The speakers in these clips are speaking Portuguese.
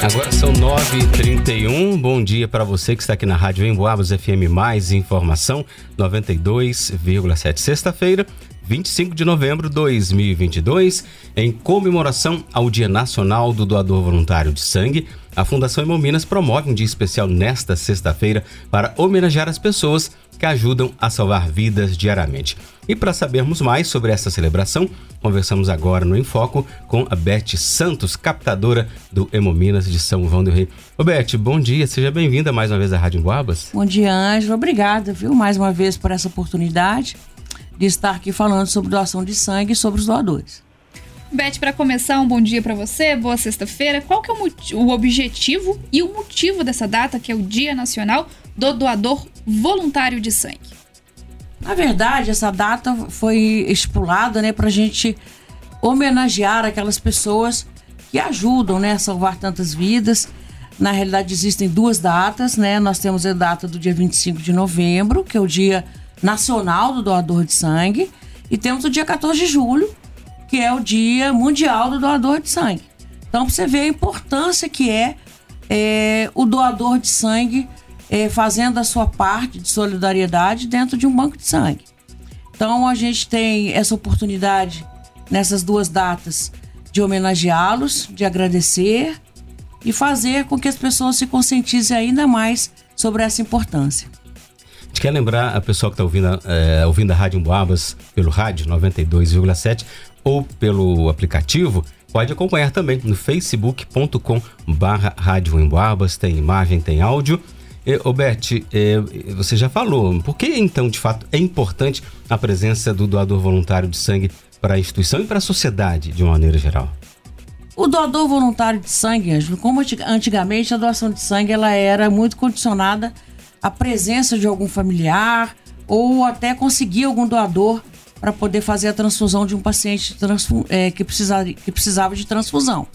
Agora são 9h31. Bom dia para você que está aqui na Rádio Emboabas FM Mais Informação 92,7. Sexta-feira, 25 de novembro de 2022, em comemoração ao Dia Nacional do Doador Voluntário de Sangue, a Fundação Hemominas promove um dia especial nesta sexta-feira para homenagear as pessoas que ajudam a salvar vidas diariamente. E para sabermos mais sobre essa celebração, conversamos agora no Enfoco com a Beth Santos, captadora do Hemominas de São João do Rei. Ô Beth, bom dia, seja bem-vinda mais uma vez à Rádio Guabas. Bom dia, Ângelo. Obrigada, viu, mais uma vez por essa oportunidade de estar aqui falando sobre doação de sangue e sobre os doadores. Beth, para começar, um bom dia para você, boa sexta-feira. Qual que é o, o, objetivo e o motivo dessa data, que é o Dia Nacional do Doador Voluntário de Sangue? Na verdade, essa data foi estipulada né, para a gente homenagear aquelas pessoas que ajudam né, a salvar tantas vidas. Na realidade, existem duas datas, né? Nós temos a data do dia 25 de novembro, que é o Dia Nacional do Doador de Sangue, e temos o dia 14 de julho, que é o Dia Mundial do Doador de Sangue. Então, você vê a importância que é, é o doador de sangue é, fazendo a sua parte de solidariedade dentro de um banco de sangue. Então, a gente tem essa oportunidade nessas duas datas de homenageá-los, de agradecer e fazer com que as pessoas se conscientizem ainda mais sobre essa importância. A gente quer lembrar a pessoa que está ouvindo, é, ouvindo a Rádio Emboabas pelo rádio 92,7 ou pelo aplicativo, pode acompanhar também no facebook.com barra Rádio Emboabas, tem imagem, tem áudio. Ô Beth, é, você já falou, por que então de fato é importante a presença do doador voluntário de sangue para a instituição e para a sociedade de uma maneira geral? O doador voluntário de sangue, como antigamente a doação de sangue ela era muito condicionada à presença de algum familiar ou até conseguir algum doador para poder fazer a transfusão de um paciente é, que, que precisava de transfusão.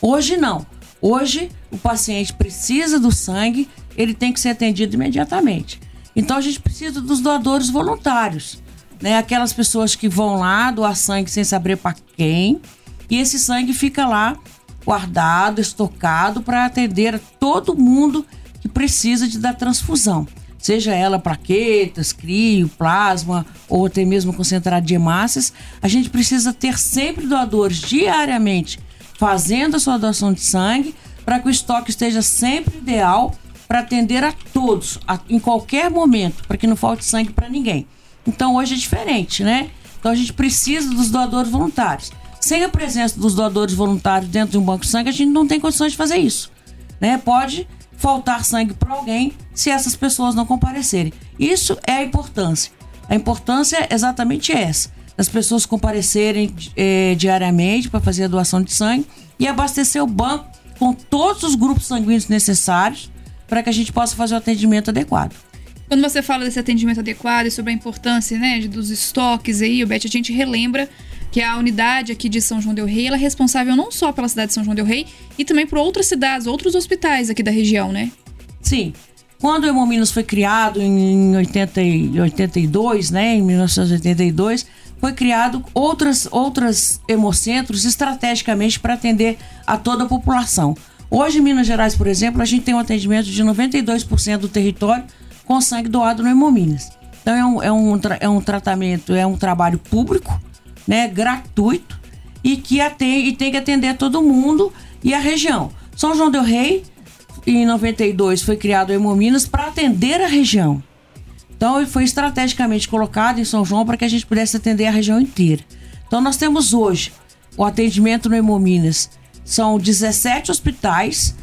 Hoje não. Hoje o paciente precisa do sangue, ele tem que ser atendido imediatamente. Então a gente precisa dos doadores voluntários, né? Aquelas pessoas que vão lá doar sangue sem saber para quem, e esse sangue fica lá guardado, estocado para atender a todo mundo que precisa de dar transfusão seja ela plaquetas, crio, plasma ou até mesmo concentrado de hemácias, a gente precisa ter sempre doadores diariamente fazendo a sua doação de sangue para que o estoque esteja sempre ideal para atender a todos, a, em qualquer momento, para que não falte sangue para ninguém. Então hoje é diferente, né? Então a gente precisa dos doadores voluntários. Sem a presença dos doadores voluntários dentro de um banco de sangue, a gente não tem condições de fazer isso. Né? Pode faltar sangue para alguém se essas pessoas não comparecerem. Isso é a importância. A importância é exatamente essa: as pessoas comparecerem é, diariamente para fazer a doação de sangue e abastecer o banco com todos os grupos sanguíneos necessários para que a gente possa fazer o atendimento adequado. Quando você fala desse atendimento adequado e sobre a importância né, dos estoques aí, Beth, a gente relembra que a unidade aqui de São João del Rei ela é responsável não só pela cidade de São João del Rei, e também por outras cidades, outros hospitais aqui da região, né? Sim. Quando o Hemominas foi criado em 80, 82, né, em 1982, foi criado outras, outras hemocentros estrategicamente para atender a toda a população. Hoje, em Minas Gerais, por exemplo, a gente tem um atendimento de 92% do território com sangue doado no Hemominas. Então é um, é um, é um tratamento, é um trabalho público, né, gratuito e que atende, e tem que atender todo mundo e a região. São João del Rei, em 92, foi criado o Hemominas para atender a região. Então ele foi estrategicamente colocado em São João para que a gente pudesse atender a região inteira. Então nós temos hoje o atendimento no Hemominas. São 17 hospitais,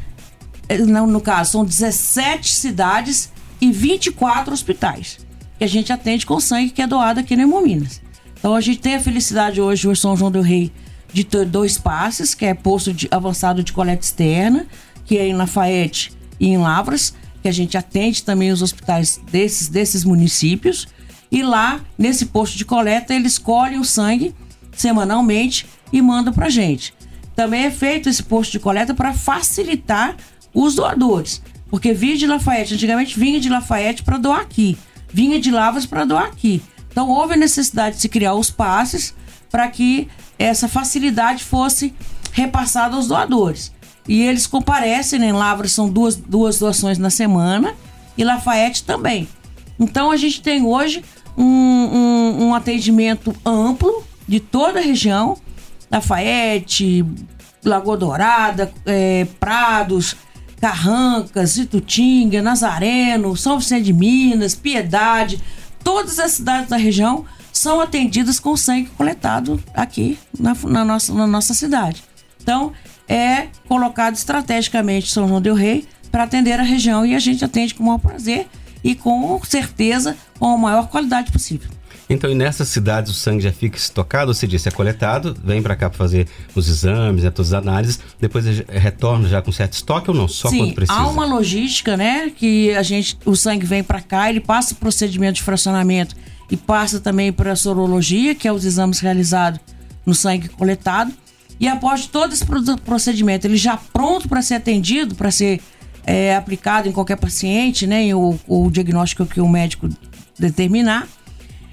eh, não, no caso, são 17 cidades e 24 hospitais que a gente atende com sangue que é doado aqui no Hemominas. Então a gente tem a felicidade hoje, o São João do Rei, de ter dois passes, que é posto de, avançado de coleta externa, que é em Lafayette e em Lavras, que a gente atende também os hospitais desses, desses municípios. E lá, nesse posto de coleta, eles colhem o sangue semanalmente e mandam pra gente. Também é feito esse posto de coleta para facilitar os doadores. Porque vinha de Lafayette, antigamente vinha de Lafayette para doar aqui, vinha de Lavras para doar aqui. Então houve a necessidade de se criar os passes para que essa facilidade fosse repassada aos doadores. E eles comparecem, né? em Lavras são duas, duas doações na semana e Lafayette também. Então a gente tem hoje um, um, um atendimento amplo de toda a região, Lafayette, Lagoa Dourada, é, Prados, Carrancas, Itutinga, Nazareno, São Vicente de Minas, Piedade, todas as cidades da região são atendidas com sangue coletado aqui na, na, nossa, na nossa cidade. Então, é colocado estrategicamente São João del Rei para atender a região e a gente atende com o maior prazer e com certeza com a maior qualidade possível. Então, e nessas cidades o sangue já fica estocado, você disse, é coletado, vem para cá para fazer os exames, né, todas as análises, depois retorna já com certo estoque ou não? Só Sim, quando precisa? há uma logística, né, que a gente, o sangue vem para cá, ele passa o procedimento de fracionamento e passa também para a sorologia, que é os exames realizados no sangue coletado. E após todo esse procedimento, ele já pronto para ser atendido, para ser é, aplicado em qualquer paciente, né, o, o diagnóstico que o médico determinar,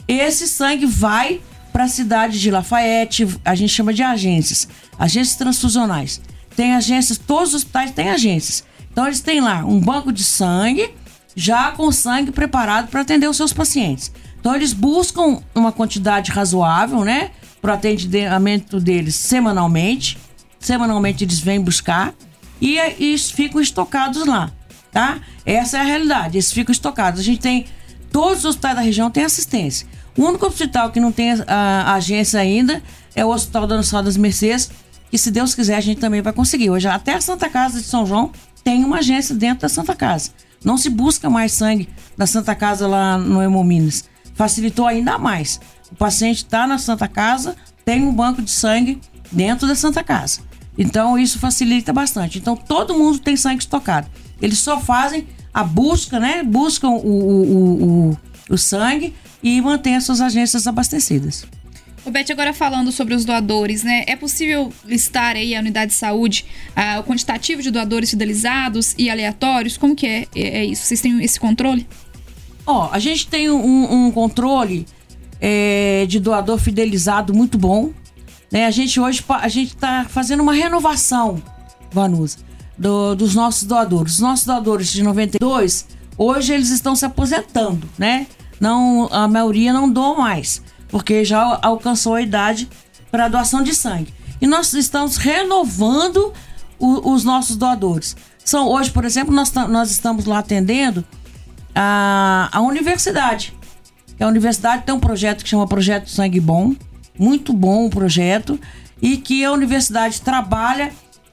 esse sangue vai para a cidade de Lafayette, a gente chama de agências, agências transfusionais. Tem agências, todos os hospitais têm agências. Então eles têm lá um banco de sangue, já com sangue preparado para atender os seus pacientes. Então eles buscam uma quantidade razoável, né, para o atendimento deles semanalmente. Semanalmente eles vêm buscar e, e ficam estocados lá, tá? Essa é a realidade, eles ficam estocados. A gente tem todos os hospitais da região têm assistência. O único hospital que não tem a, a agência ainda é o Hospital da Nossa das Mercês, que se Deus quiser a gente também vai conseguir. Hoje até a Santa Casa de São João tem uma agência dentro da Santa Casa. Não se busca mais sangue da Santa Casa lá no Hemominas. Facilitou ainda mais. O paciente está na Santa Casa, tem um banco de sangue dentro da Santa Casa. Então isso facilita bastante. Então todo mundo tem sangue estocado. Eles só fazem a busca, né? Buscam o, o, o, o sangue e mantêm as suas agências abastecidas. O Beth, agora falando sobre os doadores, né? É possível listar aí a unidade de saúde o quantitativo de doadores fidelizados e aleatórios? Como que é, é, é isso? Vocês têm esse controle? Ó, a gente tem um, um controle é, de doador fidelizado muito bom. Né? A gente hoje a gente está fazendo uma renovação, Vanusa, do, dos nossos doadores. Os nossos doadores de 92, hoje eles estão se aposentando, né? Não, a maioria não doa mais, porque já alcançou a idade para doação de sangue. E nós estamos renovando o, os nossos doadores. São hoje, por exemplo, nós, nós estamos lá atendendo a, a universidade. A universidade tem um projeto que chama Projeto Sangue Bom, muito bom o projeto, e que a universidade trabalha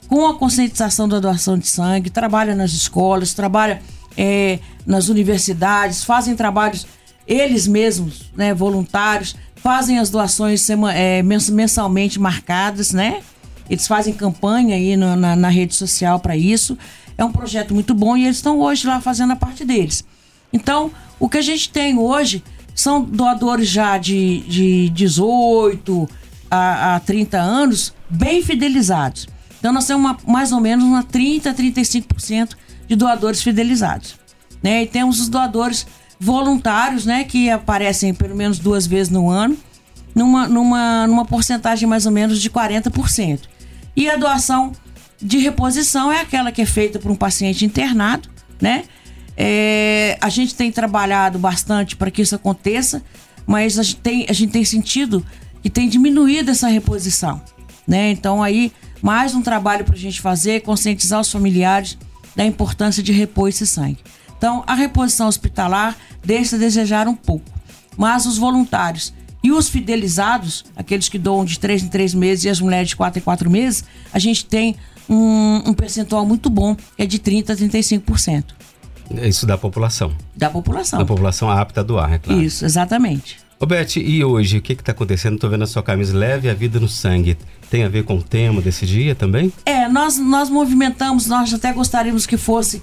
com a conscientização da doação de sangue, trabalha nas escolas, trabalha é, nas universidades, fazem trabalhos eles mesmos, né, voluntários, fazem as doações é, mensalmente marcadas, né? Eles fazem campanha aí no, na, na rede social para isso. É um projeto muito bom e eles estão hoje lá fazendo a parte deles. Então, o que a gente tem hoje são doadores já de, de 18 a, a 30 anos, bem fidelizados. Então, nós temos uma, mais ou menos uma 30, 35% de doadores fidelizados. Né? E temos os doadores voluntários, né, que aparecem pelo menos duas vezes no ano, numa, numa, numa porcentagem mais ou menos de 40%. E a doação de reposição é aquela que é feita por um paciente internado, né? É, a gente tem trabalhado bastante para que isso aconteça, mas a gente, tem, a gente tem sentido que tem diminuído essa reposição. Né? Então, aí, mais um trabalho para a gente fazer, conscientizar os familiares da importância de repor esse sangue. Então, a reposição hospitalar deixa a desejar um pouco, mas os voluntários e os fidelizados, aqueles que doam de três em três meses e as mulheres de quatro em quatro meses, a gente tem um, um percentual muito bom, que é de 30% a 35%. Isso da população. Da população. Da população apta a doar, é claro. Isso, exatamente. Ô Beth, e hoje, o que está acontecendo? Estou vendo a sua camisa leve, a vida no sangue. Tem a ver com o tema desse dia também? É, nós, nós movimentamos, nós até gostaríamos que fosse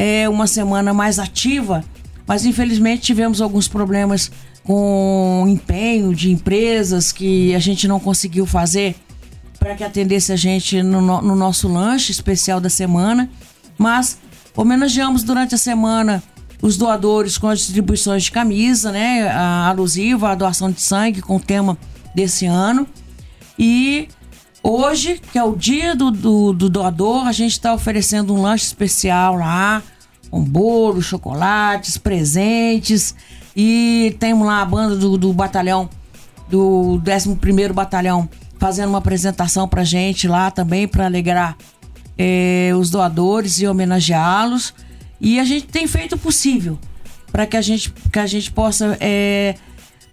é, uma semana mais ativa, mas infelizmente tivemos alguns problemas com empenho de empresas que a gente não conseguiu fazer para que atendesse a gente no, no nosso lanche especial da semana. Mas Homenageamos durante a semana os doadores com as distribuições de camisa, né? A alusiva à doação de sangue com o tema desse ano. E Hoje, que é o dia do, do, do doador, a gente está oferecendo um lanche especial lá, com bolo, chocolates, presentes. E temos lá a banda do, do batalhão, do 11 Batalhão, fazendo uma apresentação pra gente lá também, para alegrar é, os doadores e homenageá-los. E a gente tem feito o possível para que, a gente, que a gente possa é,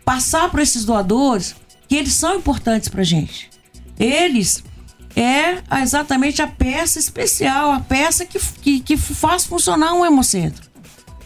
passar para esses doadores que eles são importantes para gente. Eles é exatamente a peça especial, a peça que, que, que faz funcionar um hemocentro.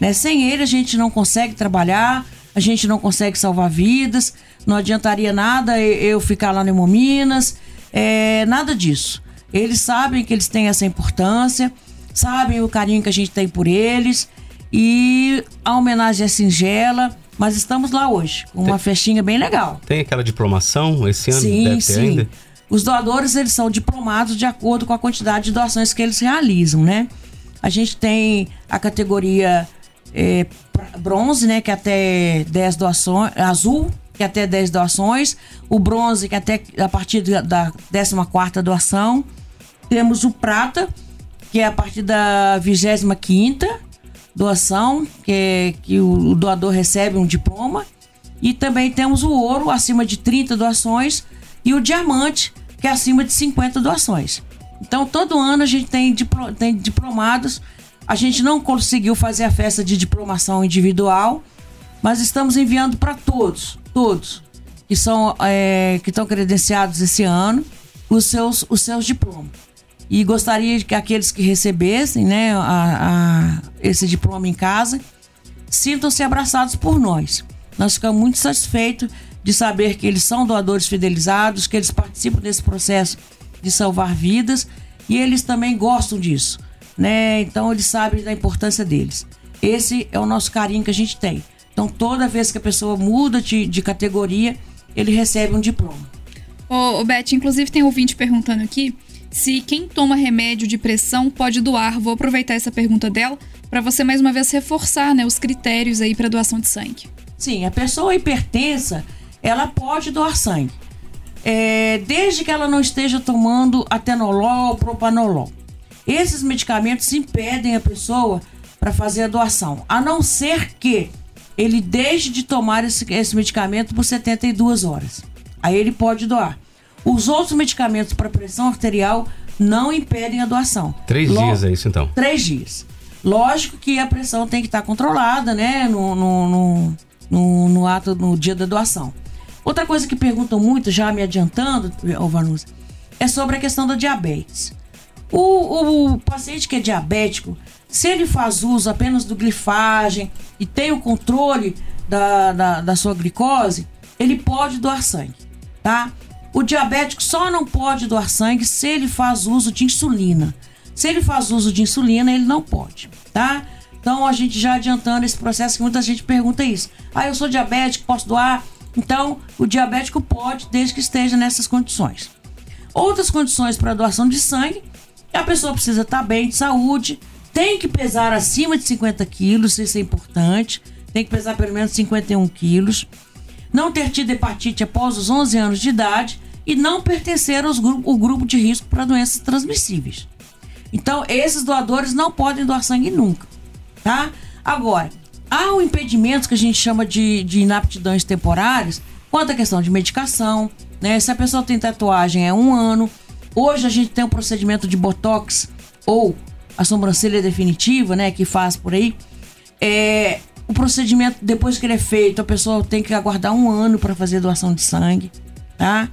Né? Sem ele a gente não consegue trabalhar, a gente não consegue salvar vidas, não adiantaria nada eu ficar lá no Hemominas, é, nada disso. Eles sabem que eles têm essa importância, sabem o carinho que a gente tem por eles e a homenagem é singela, mas estamos lá hoje, com uma festinha bem legal. Tem aquela diplomação esse ano? Sim, deve sim. ainda? Os doadores, eles são diplomados de acordo com a quantidade de doações que eles realizam, né? A gente tem a categoria é, bronze, né? Que é até 10 doações, azul, que é até 10 doações, o bronze, que é até a partir da 14 doação. Temos o prata, que é a partir da 25 doação, que, que o doador recebe um diploma. E também temos o ouro, acima de 30 doações, e o diamante, que é acima de 50 doações. Então, todo ano a gente tem, diplo, tem diplomados. A gente não conseguiu fazer a festa de diplomação individual, mas estamos enviando para todos, todos que são é, que estão credenciados esse ano, os seus, os seus diplomas. E gostaria que aqueles que recebessem né, a, a, esse diploma em casa sintam-se abraçados por nós. Nós ficamos muito satisfeitos de saber que eles são doadores fidelizados, que eles participam desse processo de salvar vidas e eles também gostam disso, né? Então eles sabem da importância deles. Esse é o nosso carinho que a gente tem. Então toda vez que a pessoa muda de, de categoria, ele recebe um diploma. Ô, ô Beth, inclusive tem um ouvinte perguntando aqui se quem toma remédio de pressão pode doar. Vou aproveitar essa pergunta dela para você mais uma vez reforçar né, os critérios aí para doação de sangue. Sim, a pessoa hipertensa, ela pode doar sangue. É, desde que ela não esteja tomando atenolol, propanolol. Esses medicamentos impedem a pessoa para fazer a doação, a não ser que ele deixe de tomar esse, esse medicamento por 72 horas. Aí ele pode doar. Os outros medicamentos para pressão arterial não impedem a doação. Três Lo dias é isso então? Três dias. Lógico que a pressão tem que estar controlada, né? No, no, no, no, no ato, no dia da doação. Outra coisa que perguntam muito, já me adiantando, Vanusa, é sobre a questão da diabetes. O, o, o, paciente que é diabético, se ele faz uso apenas do glifagem e tem o controle da, da, da sua glicose, ele pode doar sangue, tá? O diabético só não pode doar sangue se ele faz uso de insulina. Se ele faz uso de insulina, ele não pode, tá? Então a gente já adiantando esse processo que muita gente pergunta isso. Ah, eu sou diabético, posso doar? Então, o diabético pode, desde que esteja nessas condições. Outras condições para doação de sangue, a pessoa precisa estar bem de saúde, tem que pesar acima de 50 quilos, isso é importante, tem que pesar pelo menos 51 quilos não ter tido hepatite após os 11 anos de idade e não pertencer ao grupo, grupo de risco para doenças transmissíveis. Então, esses doadores não podem doar sangue nunca, tá? Agora, há um impedimento que a gente chama de, de inaptidões temporárias quanto à questão de medicação, né? Se a pessoa tem tatuagem é um ano. Hoje a gente tem um procedimento de botox ou a sobrancelha definitiva, né? Que faz por aí. É, o procedimento, depois que ele é feito, a pessoa tem que aguardar um ano para fazer doação de sangue, tá?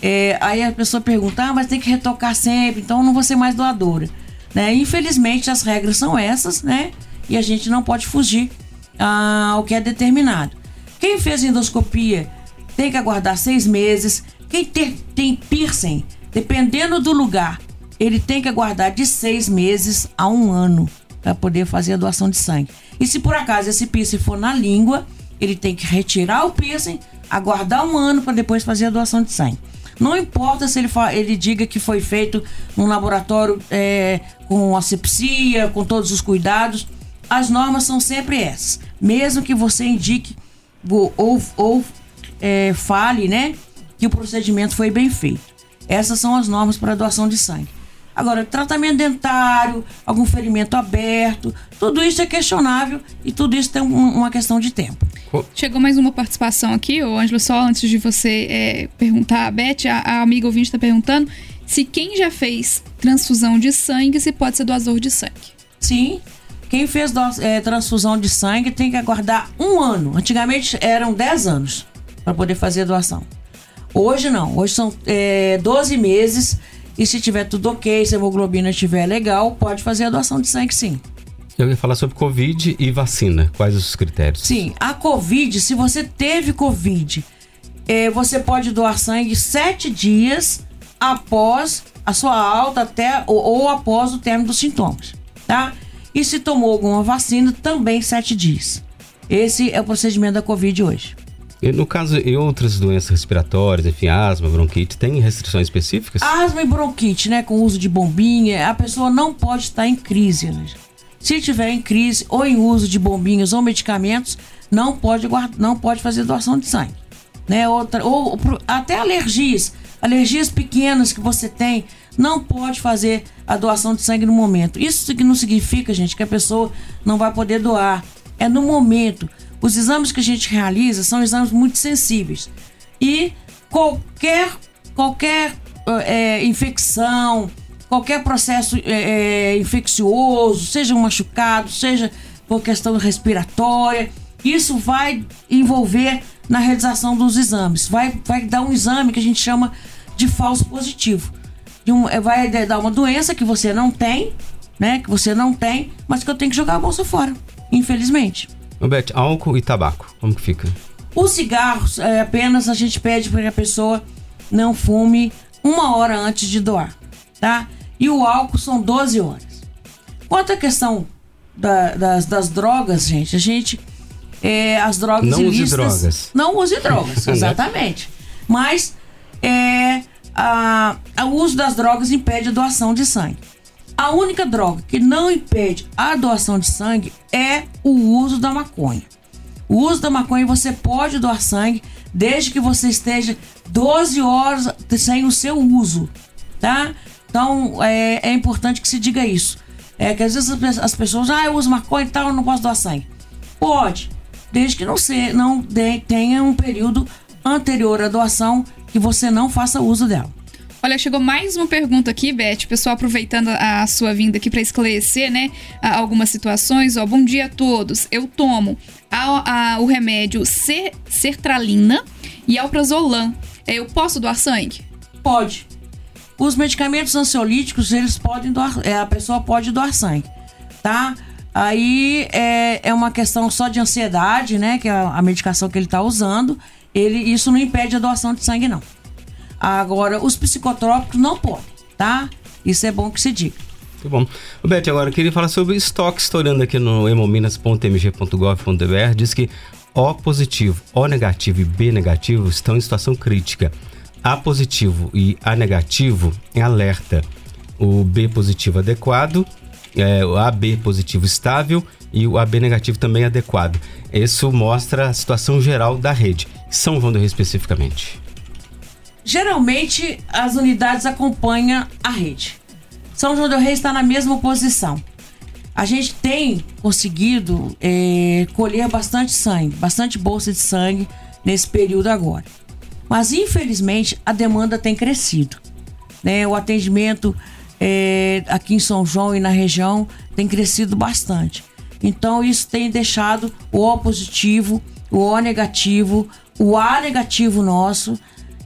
É, aí a pessoa pergunta, ah, mas tem que retocar sempre, então não vou ser mais doadora. Né? Infelizmente as regras são essas, né? E a gente não pode fugir ao que é determinado. Quem fez endoscopia tem que aguardar seis meses. Quem ter, tem piercing, dependendo do lugar, ele tem que aguardar de seis meses a um ano para poder fazer a doação de sangue. E se por acaso esse piercing for na língua, ele tem que retirar o piercing, aguardar um ano para depois fazer a doação de sangue. Não importa se ele, ele diga que foi feito num laboratório é, com asepsia, com todos os cuidados, as normas são sempre essas. Mesmo que você indique ou, ou é, fale, né, que o procedimento foi bem feito. Essas são as normas para doação de sangue. Agora, tratamento dentário, algum ferimento aberto, tudo isso é questionável e tudo isso tem uma questão de tempo. Chegou mais uma participação aqui, ô Ângelo, só antes de você é, perguntar, a Beth, a, a amiga ouvinte está perguntando se quem já fez transfusão de sangue, se pode ser doador de sangue. Sim, quem fez é, transfusão de sangue tem que aguardar um ano. Antigamente eram 10 anos para poder fazer a doação. Hoje não, hoje são é, 12 meses e se tiver tudo ok, se a hemoglobina estiver legal, pode fazer a doação de sangue sim. Eu ia falar sobre Covid e vacina. Quais os critérios? Sim, a Covid, se você teve Covid, é, você pode doar sangue sete dias após a sua alta até ou, ou, após o término dos sintomas, tá? E se tomou alguma vacina, também sete dias. Esse é o procedimento da Covid hoje. E no caso, e outras doenças respiratórias, enfim, asma, bronquite, tem restrições específicas? Asma e bronquite, né, com uso de bombinha, a pessoa não pode estar em crise, né? Se tiver em crise ou em uso de bombinhas ou medicamentos, não pode guardar, não pode fazer doação de sangue, né? Outra, ou, ou até alergias, alergias pequenas que você tem, não pode fazer a doação de sangue no momento. Isso não significa, gente, que a pessoa não vai poder doar. É no momento. Os exames que a gente realiza são exames muito sensíveis. E qualquer, qualquer é, infecção, qualquer processo é, infeccioso, seja um machucado, seja por questão respiratória, isso vai envolver na realização dos exames. Vai, vai dar um exame que a gente chama de falso positivo. Um, é, vai dar uma doença que você não tem, né? Que você não tem, mas que eu tenho que jogar a bolsa fora, infelizmente. Beth, álcool e tabaco, como que fica? Os cigarros, é, apenas a gente pede para que a pessoa não fume uma hora antes de doar, tá? E o álcool são 12 horas. Quanto à questão da, das, das drogas, gente, a gente. É, as drogas não ilícitas. Use drogas. Não use drogas, exatamente. Mas é, a, uso das drogas impede a doação de sangue. A única droga que não impede a doação de sangue é o uso da maconha. O uso da maconha você pode doar sangue desde que você esteja 12 horas sem o seu uso, tá? Então é, é importante que se diga isso. É que às vezes as pessoas, ah, eu uso maconha e tal, eu não posso doar sangue. Pode, desde que não, se, não de, tenha um período anterior à doação que você não faça uso dela. Olha, chegou mais uma pergunta aqui, Beth. Pessoal, aproveitando a sua vinda aqui para esclarecer, né, algumas situações. Ó, bom dia a todos. Eu tomo a, a, o remédio sertralina e alprazolam. Eu posso doar sangue? Pode. Os medicamentos ansiolíticos, eles podem doar, é, a pessoa pode doar sangue, tá? Aí é, é uma questão só de ansiedade, né? Que é a, a medicação que ele está usando. Ele, isso não impede a doação de sangue, não. Agora, os psicotrópicos não podem, tá? Isso é bom que se diga. Muito bom. Beth, agora eu queria falar sobre estoque, olhando aqui no hemominas.mg.gov.br, diz que O positivo, O negativo e B negativo estão em situação crítica. A positivo e A negativo em alerta. O B positivo adequado, é, o AB positivo estável e o AB negativo também adequado. Isso mostra a situação geral da rede. São João do Rio especificamente. Geralmente, as unidades acompanham a rede. São João del Rei está na mesma posição. A gente tem conseguido é, colher bastante sangue, bastante bolsa de sangue nesse período agora. Mas, infelizmente, a demanda tem crescido. Né? O atendimento é, aqui em São João e na região tem crescido bastante. Então, isso tem deixado o O positivo, o O negativo, o A negativo nosso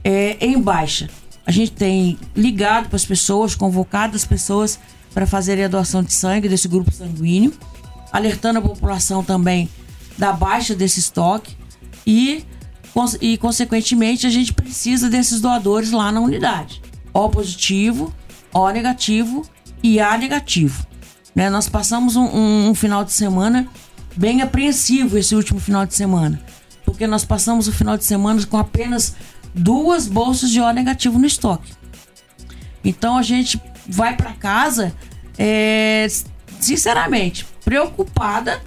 é, em baixa. A gente tem ligado para as pessoas, convocado as pessoas para fazerem a doação de sangue desse grupo sanguíneo, alertando a população também da baixa desse estoque e, e consequentemente, a gente precisa desses doadores lá na unidade. O positivo, O negativo e A negativo. Né? Nós passamos um, um, um final de semana bem apreensivo esse último final de semana, porque nós passamos o final de semana com apenas duas bolsas de O negativo no estoque. Então a gente vai para casa, é, sinceramente, preocupada,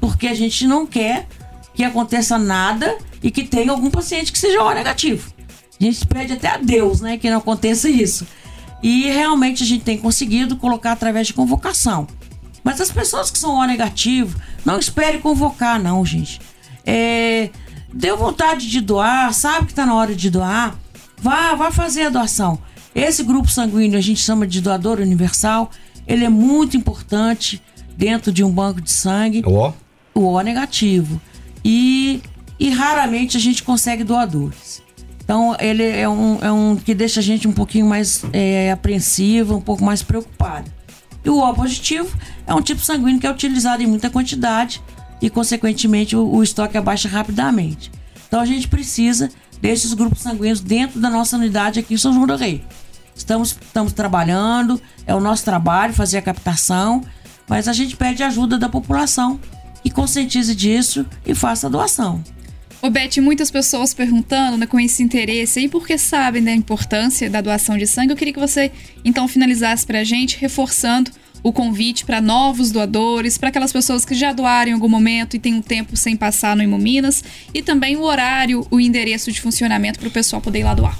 porque a gente não quer que aconteça nada e que tenha algum paciente que seja O negativo. A gente pede até a Deus, né, que não aconteça isso. E realmente a gente tem conseguido colocar através de convocação. Mas as pessoas que são O negativo, não espere convocar, não, gente. É, deu vontade de doar, sabe que está na hora de doar, vá, vá fazer a doação. Esse grupo sanguíneo a gente chama de doador universal. Ele é muito importante dentro de um banco de sangue. O O? O O negativo. E, e raramente a gente consegue doadores. Então, ele é um, é um que deixa a gente um pouquinho mais é, um pouco mais preocupado. E o O positivo é um tipo sanguíneo que é utilizado em muita quantidade e, consequentemente, o, o estoque abaixa rapidamente. Então, a gente precisa desses grupos sanguíneos dentro da nossa unidade aqui em São João do Rei. Estamos, estamos trabalhando, é o nosso trabalho fazer a captação, mas a gente pede ajuda da população e conscientize disso e faça a doação. Ô Beth, muitas pessoas perguntando né, com esse interesse e porque sabem da importância da doação de sangue, eu queria que você então finalizasse para a gente, reforçando o convite para novos doadores, para aquelas pessoas que já doaram em algum momento e tem um tempo sem passar no Hemominas, e também o horário, o endereço de funcionamento para o pessoal poder ir lá doar.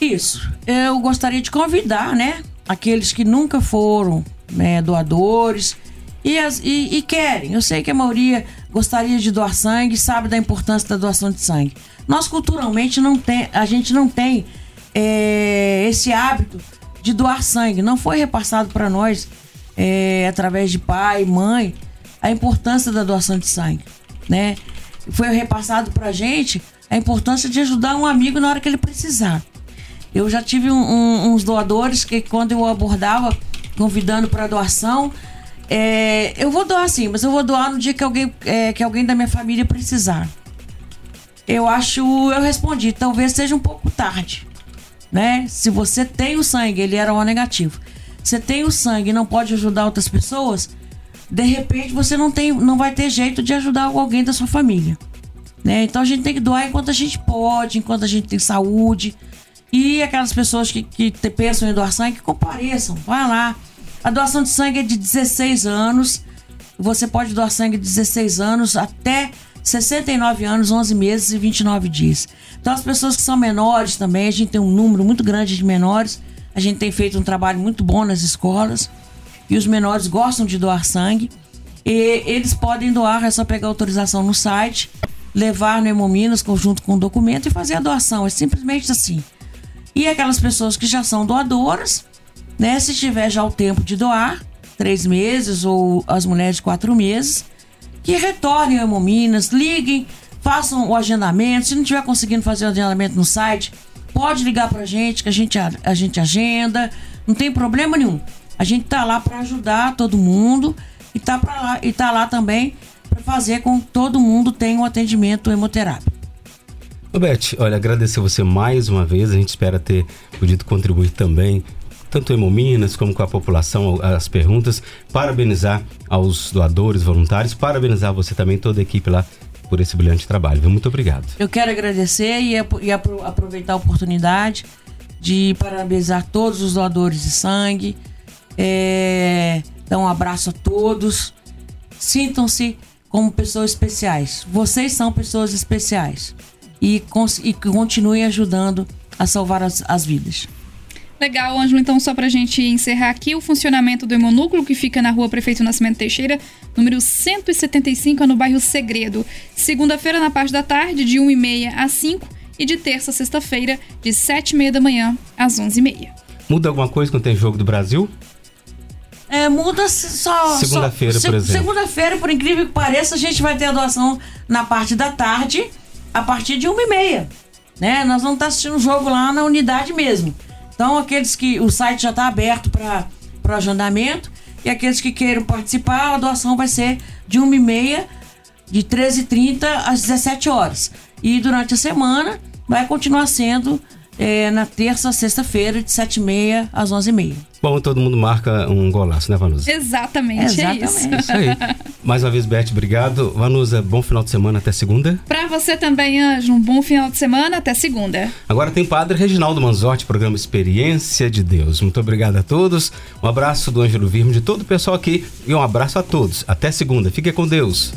Isso. Eu gostaria de convidar, né, aqueles que nunca foram né, doadores e, as, e, e, querem. Eu sei que a maioria gostaria de doar sangue, sabe da importância da doação de sangue. Nós culturalmente não tem, a gente não tem é, esse hábito de doar sangue. Não foi repassado para nós é, através de pai, mãe, a importância da doação de sangue, né? Foi repassado para a gente a importância de ajudar um amigo na hora que ele precisar. Eu já tive um, um, uns doadores que quando eu abordava convidando para doação, é, eu vou doar sim, mas eu vou doar no dia que alguém, é, que alguém da minha família precisar. Eu acho, eu respondi, talvez seja um pouco tarde, né? Se você tem o sangue, ele era O negativo. Você tem o sangue e não pode ajudar outras pessoas, de repente você não tem, não vai ter jeito de ajudar alguém da sua família, né? Então a gente tem que doar enquanto a gente pode, enquanto a gente tem saúde. E aquelas pessoas que, que pensam em doar sangue, compareçam, vai lá. A doação de sangue é de 16 anos. Você pode doar sangue de 16 anos até 69 anos, 11 meses e 29 dias. Então, as pessoas que são menores também, a gente tem um número muito grande de menores. A gente tem feito um trabalho muito bom nas escolas. E os menores gostam de doar sangue. E eles podem doar, é só pegar autorização no site, levar no Hemominas junto com o documento e fazer a doação. É simplesmente assim. E aquelas pessoas que já são doadoras, né? Se tiver já o tempo de doar, três meses, ou as mulheres quatro meses, que retornem ao Hemominas, liguem, façam o agendamento. Se não estiver conseguindo fazer o agendamento no site, pode ligar pra gente, que a gente, a, a gente agenda, não tem problema nenhum. A gente tá lá para ajudar todo mundo e tá, pra lá, e tá lá também para fazer com que todo mundo tenha um atendimento hemoterápico. Beth, olha, agradecer você mais uma vez. A gente espera ter podido contribuir também, tanto em Mominas como com a população, as perguntas. Parabenizar aos doadores, voluntários, parabenizar você também, toda a equipe lá, por esse brilhante trabalho. Muito obrigado. Eu quero agradecer e, e aproveitar a oportunidade de parabenizar todos os doadores de sangue. É, dar um abraço a todos. Sintam-se como pessoas especiais. Vocês são pessoas especiais e, e continuem ajudando a salvar as, as vidas. Legal, Ângelo. Então, só para a gente encerrar aqui, o funcionamento do Hemonúcleo, que fica na rua Prefeito Nascimento Teixeira, número 175, no bairro Segredo. Segunda-feira, na parte da tarde, de 1h30 às 5 e de terça a sexta-feira, de 7h30 da manhã às 11h30. Muda alguma coisa quando tem jogo do Brasil? É, muda só. Segunda-feira, por exemplo. Segunda-feira, por incrível que pareça, a gente vai ter a doação na parte da tarde a partir de uma e meia. Né? Nós vamos estar assistindo o jogo lá na unidade mesmo. Então, aqueles que. O site já está aberto para o agendamento. E aqueles que queiram participar, a doação vai ser de uma e meia, de 13h30 às 17 horas. E durante a semana vai continuar sendo é, na terça, sexta-feira, de 7h30 às 11h30. Bom, todo mundo marca um golaço, né, Vanusa? Exatamente, Exatamente. é isso. Isso aí. Mais uma vez, Beth, obrigado. Vanusa, bom final de semana, até segunda. Pra você também, Anjo, um bom final de semana, até segunda. Agora tem Padre Reginaldo Manzotti, programa Experiência de Deus. Muito obrigado a todos. Um abraço do Ângelo Virmo, de todo o pessoal aqui e um abraço a todos. Até segunda. Fique com Deus.